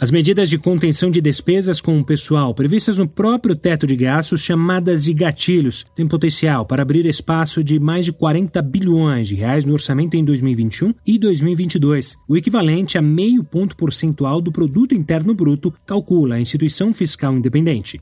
As medidas de contenção de despesas com o pessoal previstas no próprio teto de gastos, chamadas de gatilhos, têm potencial para abrir espaço de mais de 40 bilhões de reais no orçamento em 2021 e 2022, o equivalente a meio ponto percentual do produto interno bruto, calcula a instituição fiscal independente.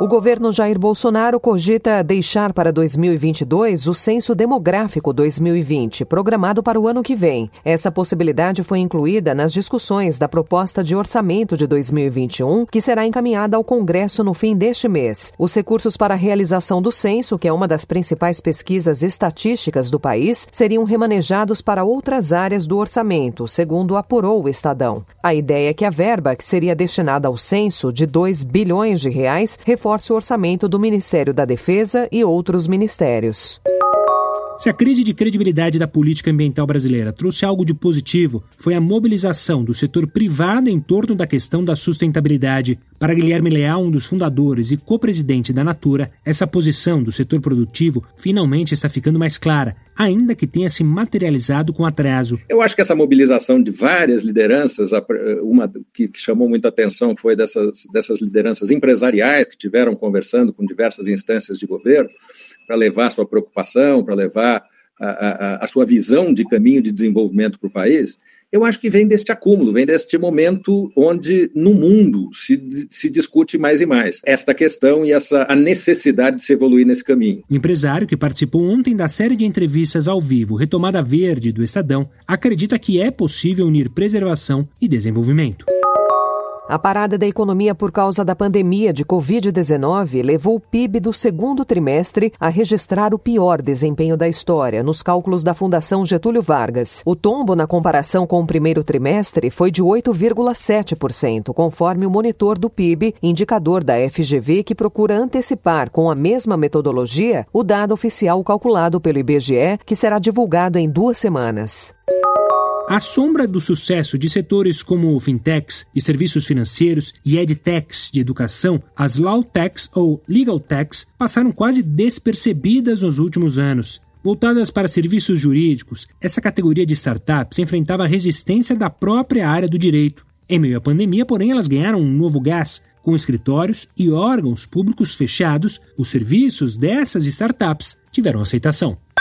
O governo Jair Bolsonaro cogita deixar para 2022 o Censo Demográfico 2020, programado para o ano que vem. Essa possibilidade foi incluída nas discussões da proposta de orçamento de 2021, que será encaminhada ao Congresso no fim deste mês. Os recursos para a realização do censo, que é uma das principais pesquisas estatísticas do país, seriam remanejados para outras áreas do orçamento, segundo apurou o Estadão. A ideia é que a verba, que seria destinada ao censo, de 2 bilhões de reais, reforce o orçamento do Ministério da Defesa e outros ministérios. Se a crise de credibilidade da política ambiental brasileira trouxe algo de positivo, foi a mobilização do setor privado em torno da questão da sustentabilidade. Para Guilherme Leal, um dos fundadores e co-presidente da Natura, essa posição do setor produtivo finalmente está ficando mais clara, ainda que tenha se materializado com atraso. Eu acho que essa mobilização de várias lideranças, uma que chamou muita atenção foi dessas, dessas lideranças empresariais que tiveram conversando com diversas instâncias de governo, para levar a sua preocupação, para levar a, a, a, sua visão de caminho de desenvolvimento para o país, eu acho que vem deste acúmulo, vem deste momento onde no mundo se, se discute mais e mais esta questão e essa a necessidade de se evoluir nesse caminho. O empresário que participou ontem da série de entrevistas ao vivo Retomada Verde do Estadão acredita que é possível unir preservação e desenvolvimento. A parada da economia por causa da pandemia de Covid-19 levou o PIB do segundo trimestre a registrar o pior desempenho da história, nos cálculos da Fundação Getúlio Vargas. O tombo na comparação com o primeiro trimestre foi de 8,7%, conforme o monitor do PIB, indicador da FGV que procura antecipar com a mesma metodologia o dado oficial calculado pelo IBGE, que será divulgado em duas semanas. À sombra do sucesso de setores como fintechs e serviços financeiros e edtechs de educação, as lawtechs ou legal techs passaram quase despercebidas nos últimos anos. Voltadas para serviços jurídicos, essa categoria de startups enfrentava a resistência da própria área do direito. Em meio à pandemia, porém, elas ganharam um novo gás. Com escritórios e órgãos públicos fechados, os serviços dessas startups tiveram aceitação.